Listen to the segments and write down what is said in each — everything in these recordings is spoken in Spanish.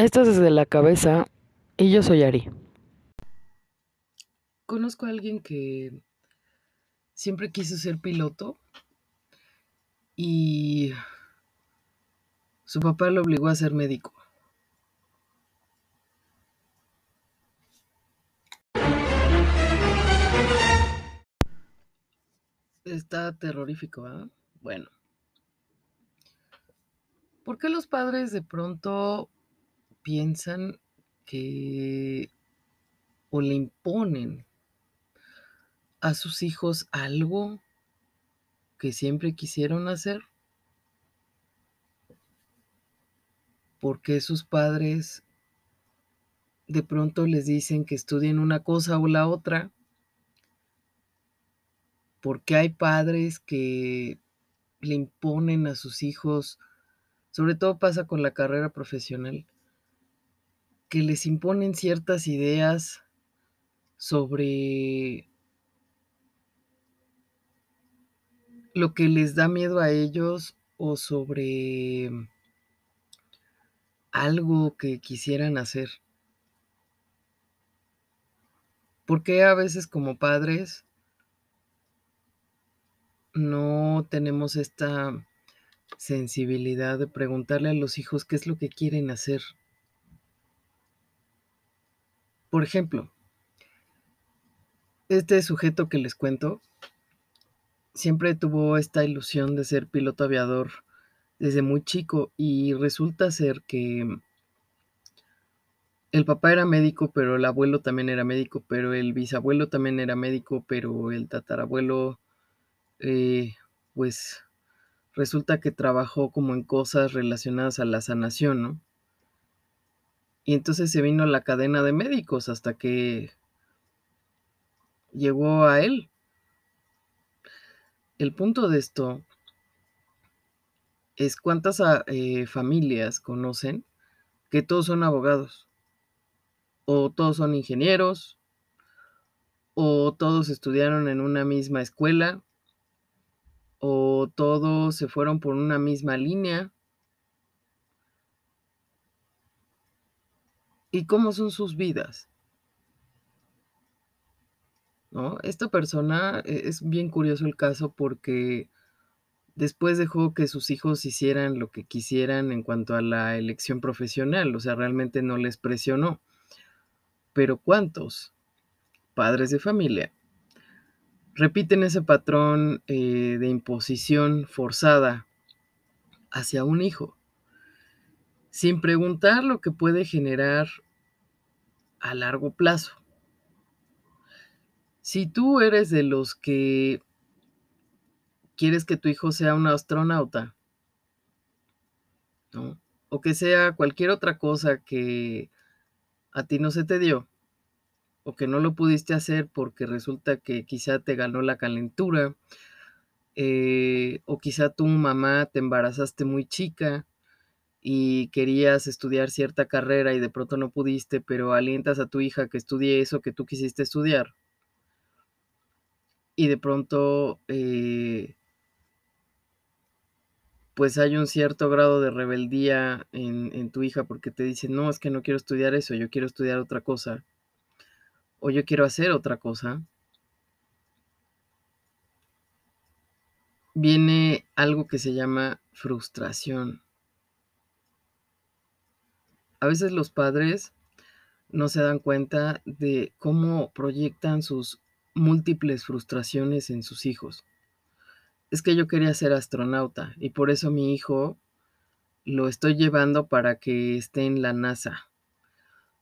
Esto es desde la cabeza y yo soy Ari. Conozco a alguien que siempre quiso ser piloto y su papá lo obligó a ser médico. Está terrorífico, ¿verdad? Bueno. ¿Por qué los padres de pronto piensan que o le imponen a sus hijos algo que siempre quisieron hacer? ¿Por qué sus padres de pronto les dicen que estudien una cosa o la otra? ¿Por qué hay padres que le imponen a sus hijos, sobre todo pasa con la carrera profesional, que les imponen ciertas ideas sobre lo que les da miedo a ellos o sobre algo que quisieran hacer. ¿Por qué a veces como padres no tenemos esta sensibilidad de preguntarle a los hijos qué es lo que quieren hacer? Por ejemplo, este sujeto que les cuento siempre tuvo esta ilusión de ser piloto aviador desde muy chico y resulta ser que el papá era médico, pero el abuelo también era médico, pero el bisabuelo también era médico, pero el tatarabuelo, eh, pues resulta que trabajó como en cosas relacionadas a la sanación, ¿no? Y entonces se vino la cadena de médicos hasta que llegó a él. El punto de esto es cuántas ah, eh, familias conocen que todos son abogados, o todos son ingenieros, o todos estudiaron en una misma escuela, o todos se fueron por una misma línea. ¿Y cómo son sus vidas? ¿No? Esta persona e, es bien curioso el caso porque después dejó que sus hijos hicieran lo que quisieran en cuanto a la elección profesional, o sea, realmente no les presionó. Pero ¿cuántos padres de familia repiten ese patrón eh, de imposición forzada hacia un hijo, sin preguntar lo que puede generar a largo plazo? Si tú eres de los que quieres que tu hijo sea un astronauta. O que sea cualquier otra cosa que a ti no se te dio, o que no lo pudiste hacer porque resulta que quizá te ganó la calentura, eh, o quizá tu mamá te embarazaste muy chica y querías estudiar cierta carrera y de pronto no pudiste, pero alientas a tu hija que estudie eso que tú quisiste estudiar. Y de pronto eh, pues hay un cierto grado de rebeldía en, tu hija porque te dice, no, es que no quiero estudiar eso, yo quiero estudiar otra cosa, o yo quiero hacer otra cosa, viene algo que se llama frustración. A veces los padres no se dan cuenta de cómo proyectan sus múltiples frustraciones en sus hijos es que yo quería ser astronauta y por eso mi hijo lo estoy llevando para que esté en la NASA.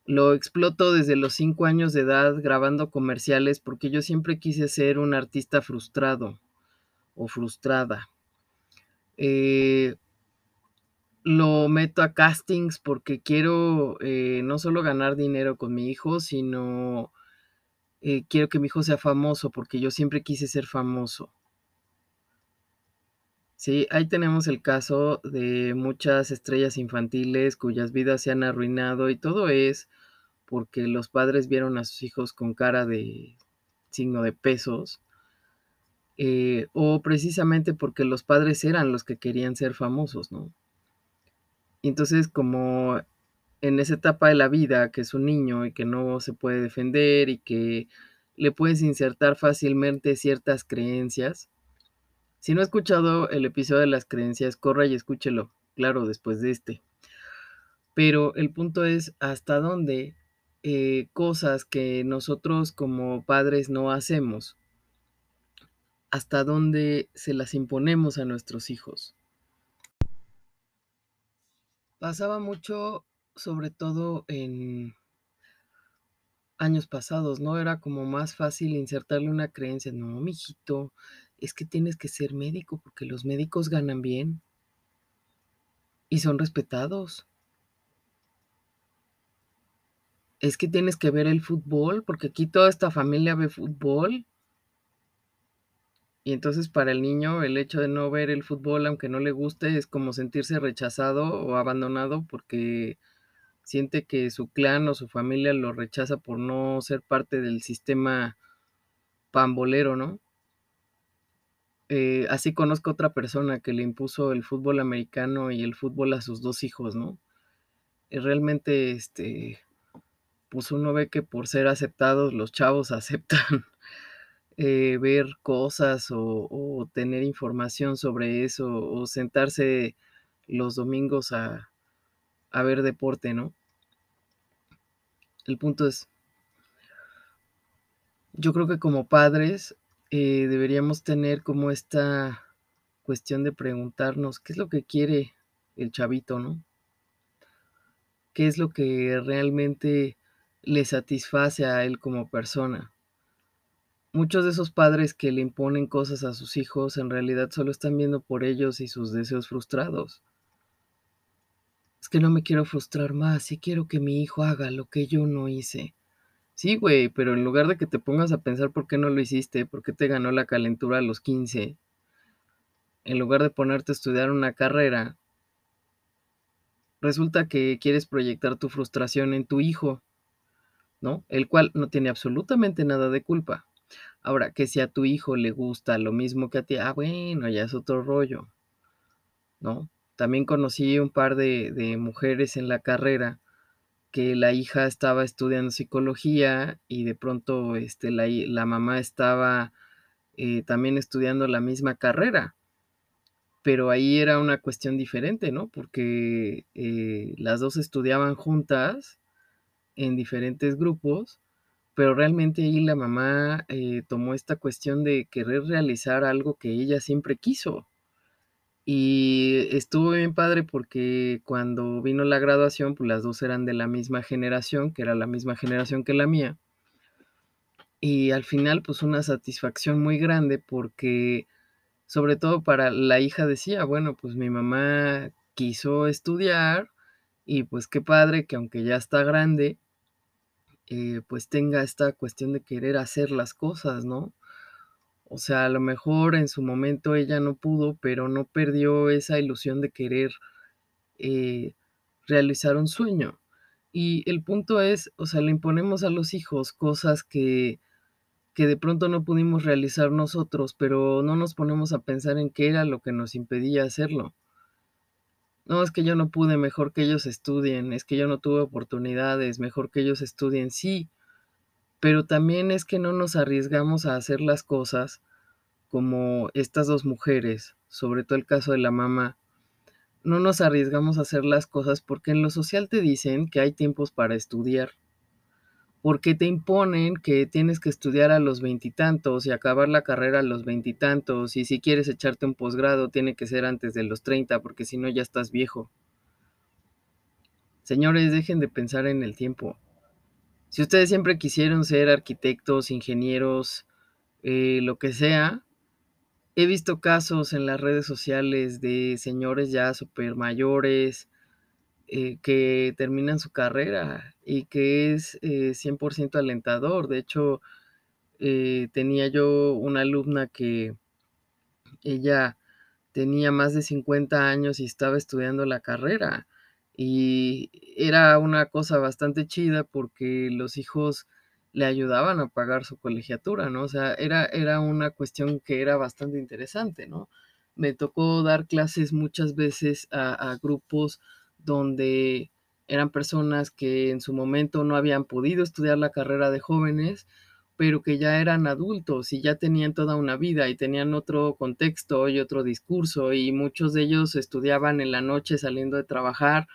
Lo exploto desde los cinco años de edad grabando comerciales porque yo siempre quise ser un artista frustrado o frustrada. Eh, lo meto a castings porque quiero eh, no solo ganar dinero con mi hijo, sino eh, quiero que mi hijo sea famoso porque yo siempre quise ser famoso. Sí, ahí tenemos el caso de muchas estrellas infantiles cuyas vidas se han arruinado y todo es porque los padres vieron a sus hijos con cara de signo de pesos eh, o precisamente porque los padres eran los que querían ser famosos, ¿no? Y entonces como en esa etapa de la vida, que es un niño y que no se puede defender y que le puedes insertar fácilmente ciertas creencias. Si no ha escuchado el episodio de las creencias, corra y escúchelo, claro, después de este. Pero el punto es hasta dónde eh, cosas que nosotros como padres no hacemos, hasta dónde se las imponemos a nuestros hijos. Pasaba mucho, sobre todo en años pasados, ¿no? Era como más fácil insertarle una creencia. No, mijito, es que tienes que ser médico porque los médicos ganan bien y son respetados. Es que tienes que ver el fútbol porque aquí toda esta familia ve fútbol. Y entonces para el niño el hecho de no ver el fútbol, aunque no le guste, es como sentirse rechazado o abandonado porque siente que su clan o su familia lo rechaza por no ser parte del sistema pambolero, ¿no? Eh, así conozco otra persona que le impuso el fútbol americano y el fútbol a sus dos hijos, ¿no? Y realmente, este, pues uno ve que por ser aceptados los chavos aceptan eh, ver cosas o, tener información sobre eso o sentarse los domingos a, ver deporte, ¿no? El punto es, yo creo que como padres eh, deberíamos tener como esta cuestión de preguntarnos qué es lo que quiere el chavito, ¿no? ¿Qué es lo que realmente le satisface a él como persona? Muchos de esos padres que le imponen cosas a sus hijos en realidad solo están viendo por ellos y sus deseos frustrados. Es que no me quiero frustrar más y quiero que mi hijo haga lo que yo no hice. Sí, güey, pero en lugar de que te pongas a pensar por qué no lo hiciste, por qué te ganó la calentura a los 15, en lugar de ponerte a estudiar una carrera, resulta que quieres proyectar tu frustración en tu hijo, ¿no? El cual no tiene absolutamente nada de culpa. Ahora, que si a tu hijo le gusta lo mismo que a ti, ah, bueno, ya es otro rollo, ¿no? También conocí un par de, de mujeres en la carrera que la hija estaba estudiando psicología y de pronto este, la, la mamá estaba eh, también estudiando la misma carrera. Pero ahí era una cuestión diferente, ¿no? Porque eh, las dos estudiaban juntas en diferentes grupos, pero realmente ahí la mamá eh, tomó esta cuestión de querer realizar algo que ella siempre quiso. Y estuvo bien padre porque cuando vino la graduación, pues las dos eran de la misma generación, que era la misma generación que la mía. Y al final, pues una satisfacción muy grande porque, sobre todo para la hija decía, bueno, pues mi mamá quiso estudiar y pues qué padre que aunque ya está grande, eh, pues tenga esta cuestión de querer hacer las cosas, ¿no? O sea, a lo mejor en su momento ella no pudo, pero no perdió esa ilusión de querer eh, realizar un sueño. Y el punto es, o sea, le imponemos a los hijos cosas que, que de pronto no pudimos realizar nosotros, pero no nos ponemos a pensar en qué era lo que nos impedía hacerlo. No, es que yo no pude, mejor que ellos estudien, es que yo no tuve oportunidades, mejor que ellos estudien, sí, pero también es que no nos arriesgamos a hacer las cosas como estas dos mujeres, sobre todo el caso de la mamá, no nos arriesgamos a hacer las cosas porque en lo social te dicen que hay tiempos para estudiar, porque te imponen que tienes que estudiar a los veintitantos y, acabar la carrera a los veintitantos y, si quieres echarte un posgrado tiene que ser antes de los treinta porque si no ya estás viejo. Señores, dejen de pensar en el tiempo. Si ustedes siempre quisieron ser arquitectos, ingenieros, eh, lo que sea, he visto casos en las redes sociales de señores ya super mayores eh, que terminan su carrera y que es 100% eh, alentador. De hecho, tenía yo una alumna que ella tenía más de 50 años y estaba estudiando la carrera y era una cosa bastante chida porque los hijos le ayudaban a pagar su colegiatura, ¿no? O sea, era, era una cuestión que era bastante interesante, ¿no? Me tocó dar clases muchas veces a, grupos donde eran personas que en su momento no habían podido estudiar la carrera de jóvenes, pero que ya eran adultos y ya tenían toda una vida y tenían otro contexto y otro discurso y muchos de ellos estudiaban en la noche saliendo de trabajar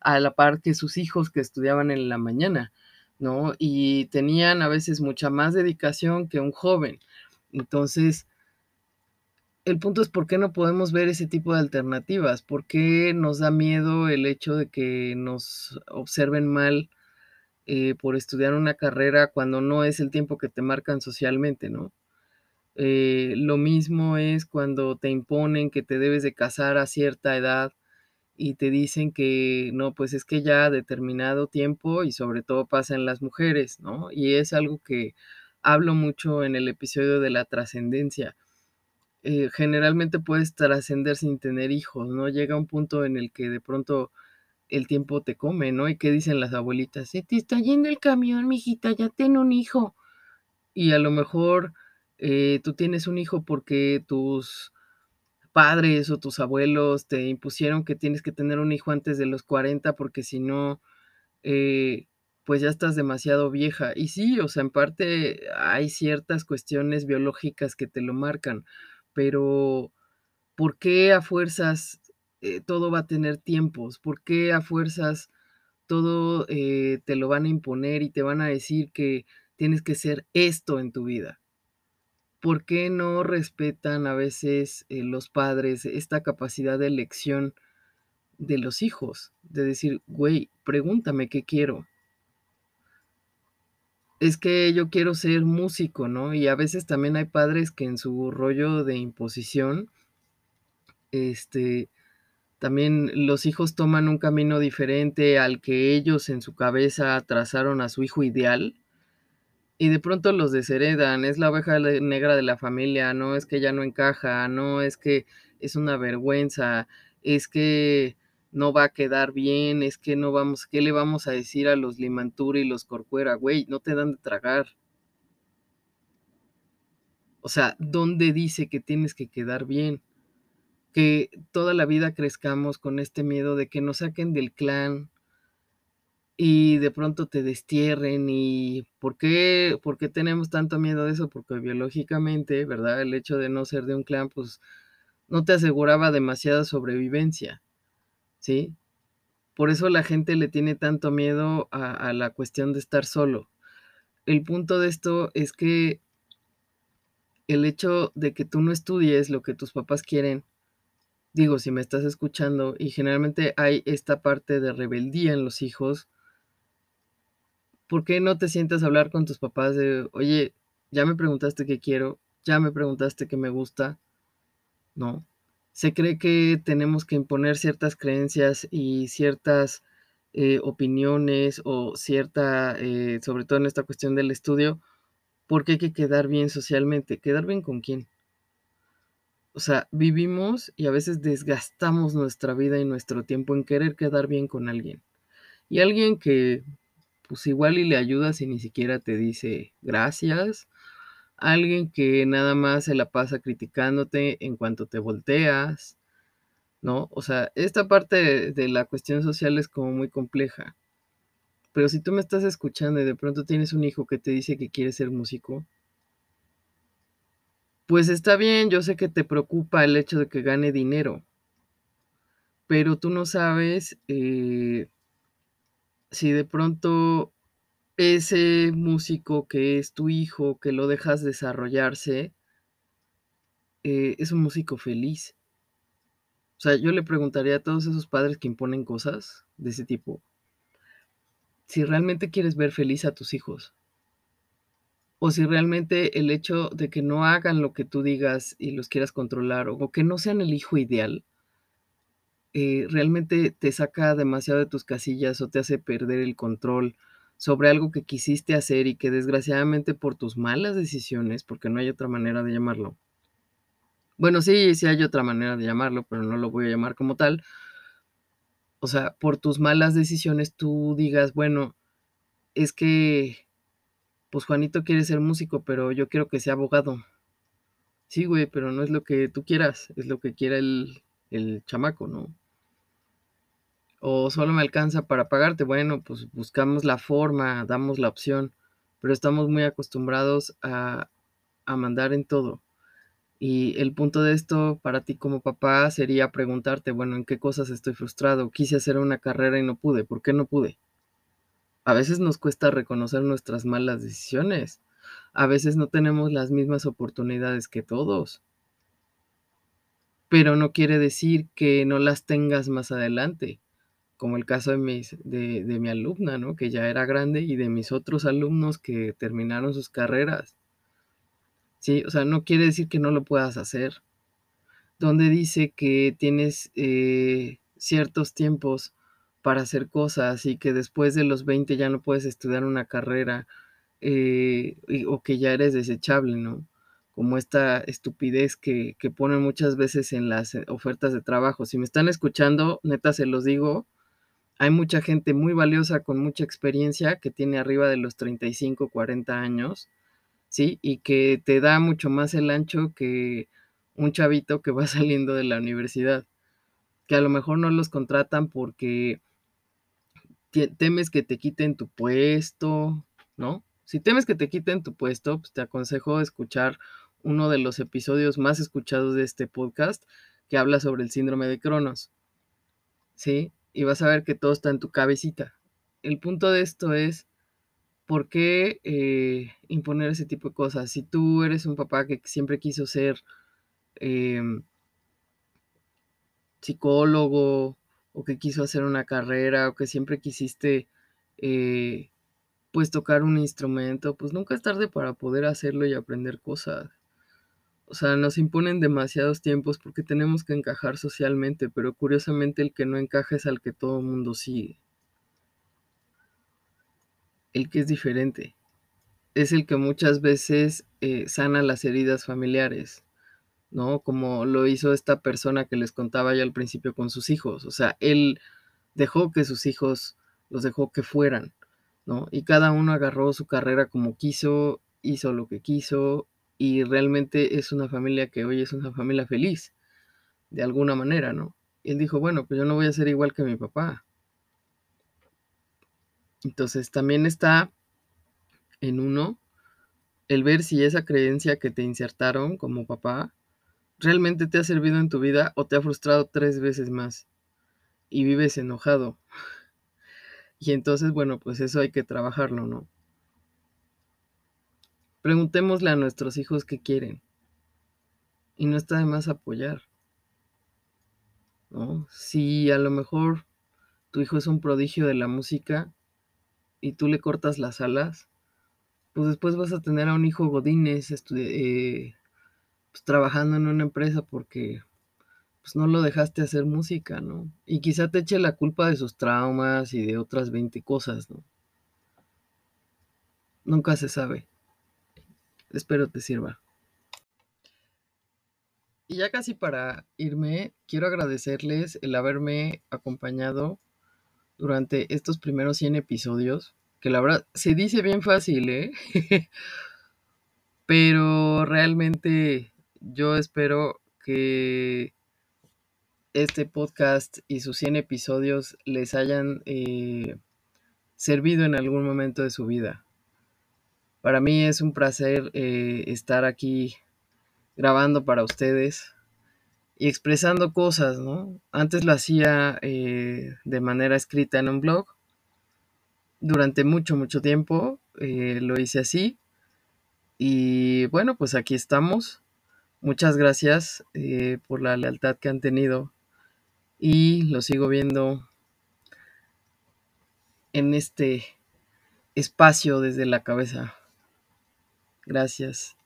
a la par que sus hijos que estudiaban en la mañana, ¿no? Y tenían a veces mucha más dedicación que un joven. Entonces, el punto es por qué no podemos ver ese tipo de alternativas, por qué nos da miedo el hecho de que nos observen mal eh, por estudiar una carrera cuando no es el tiempo que te marcan socialmente, ¿no? Eh, lo mismo es cuando te imponen que te debes de casar a cierta edad y te dicen que no, pues es que ya determinado tiempo y sobre todo pasa en las mujeres, ¿no? Y es algo que hablo mucho en el episodio de la trascendencia. Eh, generalmente puedes trascender sin tener hijos, ¿no? Llega un punto en el que de pronto el tiempo te come, ¿no? ¿Y qué dicen las abuelitas? Se te está yendo el camión, mijita, ya ten un hijo. Y a lo mejor eh, tú tienes un hijo porque tus padres o tus abuelos te impusieron que tienes que tener un hijo antes de los 40 porque si no, eh, pues ya estás demasiado vieja. Y sí, o sea, en parte hay ciertas cuestiones biológicas que te lo marcan, pero ¿por qué a fuerzas eh, todo va a tener tiempos? ¿Por qué a fuerzas todo eh, te lo van a imponer y te van a decir que tienes que ser esto en tu vida? ¿Por qué no respetan a veces eh, los padres esta capacidad de elección de los hijos? De decir, güey, pregúntame qué quiero. Es que yo quiero ser músico, ¿no? Y a veces también hay padres que en su rollo de imposición, este, también los hijos toman un camino diferente al que ellos en su cabeza trazaron a su hijo ideal y de pronto los desheredan, es la oveja negra de la familia, no es que ya no encaja, no es que es una vergüenza, es que no va a quedar bien, es que no vamos, ¿qué le vamos a decir a los Limantura y los Corcuera? Güey, no te dan de tragar. O sea, ¿dónde dice que tienes que quedar bien? Que toda la vida crezcamos con este miedo de que nos saquen del clan, y de pronto te destierren y ¿por qué, ¿por qué tenemos tanto miedo de eso? Porque biológicamente, ¿verdad? El hecho de no ser de un clan, pues no te aseguraba demasiada sobrevivencia, ¿sí? Por eso la gente le tiene tanto miedo a, a la cuestión de estar solo. El punto de esto es que el hecho de que tú no estudies lo que tus papás quieren, digo, si me estás escuchando, y generalmente hay esta parte de rebeldía en los hijos, ¿por qué no te sientas a hablar con tus papás de, oye, ya me preguntaste qué quiero, ya me preguntaste qué me gusta? No. Se cree que tenemos que imponer ciertas creencias y ciertas eh, opiniones o cierta, eh, sobre todo en esta cuestión del estudio, porque hay que quedar bien socialmente. ¿Quedar bien con quién? O sea, vivimos y a veces desgastamos nuestra vida y nuestro tiempo en querer quedar bien con alguien. Y alguien que pues igual y le ayudas y ni siquiera te dice gracias. Alguien que nada más se la pasa criticándote en cuanto te volteas, ¿no? O sea, esta parte de, la cuestión social es como muy compleja. Pero si tú me estás escuchando y de pronto tienes un hijo que te dice que quiere ser músico, pues está bien, yo sé que te preocupa el hecho de que gane dinero, pero tú no sabes eh, si de pronto ese músico que es tu hijo, que lo dejas desarrollarse, eh, es un músico feliz. O sea, yo le preguntaría a todos esos padres que imponen cosas de ese tipo, si realmente quieres ver feliz a tus hijos, o si realmente el hecho de que no hagan lo que tú digas y los quieras controlar, o que no sean el hijo ideal, eh, realmente te saca demasiado de tus casillas o te hace perder el control sobre algo que quisiste hacer y que desgraciadamente por tus malas decisiones, porque no hay otra manera de llamarlo. Bueno, sí, sí hay otra manera de llamarlo, pero no lo voy a llamar como tal. O sea, por tus malas decisiones tú digas, bueno, es que, pues Juanito quiere ser músico, pero yo quiero que sea abogado. Sí, güey, pero no es lo que tú quieras, es lo que quiera el, el chamaco, ¿no? O solo me alcanza para pagarte. Bueno, pues buscamos la forma, damos la opción, pero estamos muy acostumbrados a, a mandar en todo. Y el punto de esto para ti como papá sería preguntarte, bueno, ¿en qué cosas estoy frustrado? Quise hacer una carrera y no pude. ¿Por qué no pude? A veces nos cuesta reconocer nuestras malas decisiones. A veces no tenemos las mismas oportunidades que todos. Pero no quiere decir que no las tengas más adelante, como el caso de, de, mi alumna, ¿no? que ya era grande, y de mis otros alumnos que terminaron sus carreras. ¿sí? O sea, no quiere decir que no lo puedas hacer. Donde dice que tienes eh, ciertos tiempos para hacer cosas y que después de los 20 ya no puedes estudiar una carrera eh, o que ya eres desechable, ¿no? Como esta estupidez que, que ponen muchas veces en las ofertas de trabajo. Si me están escuchando, neta se los digo, hay mucha gente muy valiosa con mucha experiencia que tiene arriba de los 35, 40 años ¿sí? Y que te da mucho más el ancho que un chavito que va saliendo de la universidad, que a lo mejor no los contratan porque temes que te quiten tu puesto, ¿no? Si temes que te quiten tu puesto, pues te aconsejo escuchar uno de los episodios más escuchados de este podcast que habla sobre el síndrome de Cronos. ¿Sí? Y vas a ver que todo está en tu cabecita. El punto de esto es ¿por qué eh, imponer ese tipo de cosas? Si tú eres un papá que siempre quiso ser em, psicólogo o que quiso hacer una carrera o que siempre quisiste eh, pues tocar un instrumento, pues nunca es tarde para poder hacerlo y aprender cosas. O sea, nos imponen demasiados tiempos porque tenemos que encajar socialmente, pero curiosamente el que no encaja es al que todo el mundo sigue el que es diferente. Es el que muchas veces eh, sana las heridas familiares, ¿no? Como lo hizo esta persona que les contaba ya al principio con sus hijos. O sea, él dejó que sus hijos los dejó que fueran, ¿no? Y cada uno agarró su carrera como quiso, hizo lo que quiso y realmente es una familia que hoy es una familia feliz, de alguna manera, ¿no? Y él dijo, bueno, pues yo no voy a ser igual que mi papá, entonces también está en uno el ver si esa creencia que te insertaron como papá realmente te ha servido en tu vida o te ha frustrado tres veces más y vives enojado. Y entonces, bueno, pues eso hay que trabajarlo, ¿no? Preguntémosle a nuestros hijos qué quieren. Y no está de más apoyar. ¿no? Si a lo mejor tu hijo es un prodigio de la música, y tú le cortas las alas, pues después vas a tener a un hijo Godínez eh, pues trabajando en una empresa porque pues no lo dejaste hacer música, ¿no? Y quizá te eche la culpa de sus traumas y de otras 20 cosas, ¿no? Nunca se sabe. Espero te sirva. Y ya casi para irme, quiero agradecerles el haberme acompañado durante estos primeros 100 episodios, que la verdad se dice bien fácil, ¿eh? Pero realmente yo espero que este podcast y sus 100 episodios les hayan eh, servido en algún momento de su vida. Para mí es un placer eh, estar aquí grabando para ustedes y expresando cosas, ¿no? Antes lo hacía eh, de manera escrita en un blog. Durante mucho, mucho tiempo eh, lo hice así. Y bueno, pues aquí estamos. Muchas gracias por la lealtad que han tenido. Y lo sigo viendo en este espacio desde la cabeza. Gracias.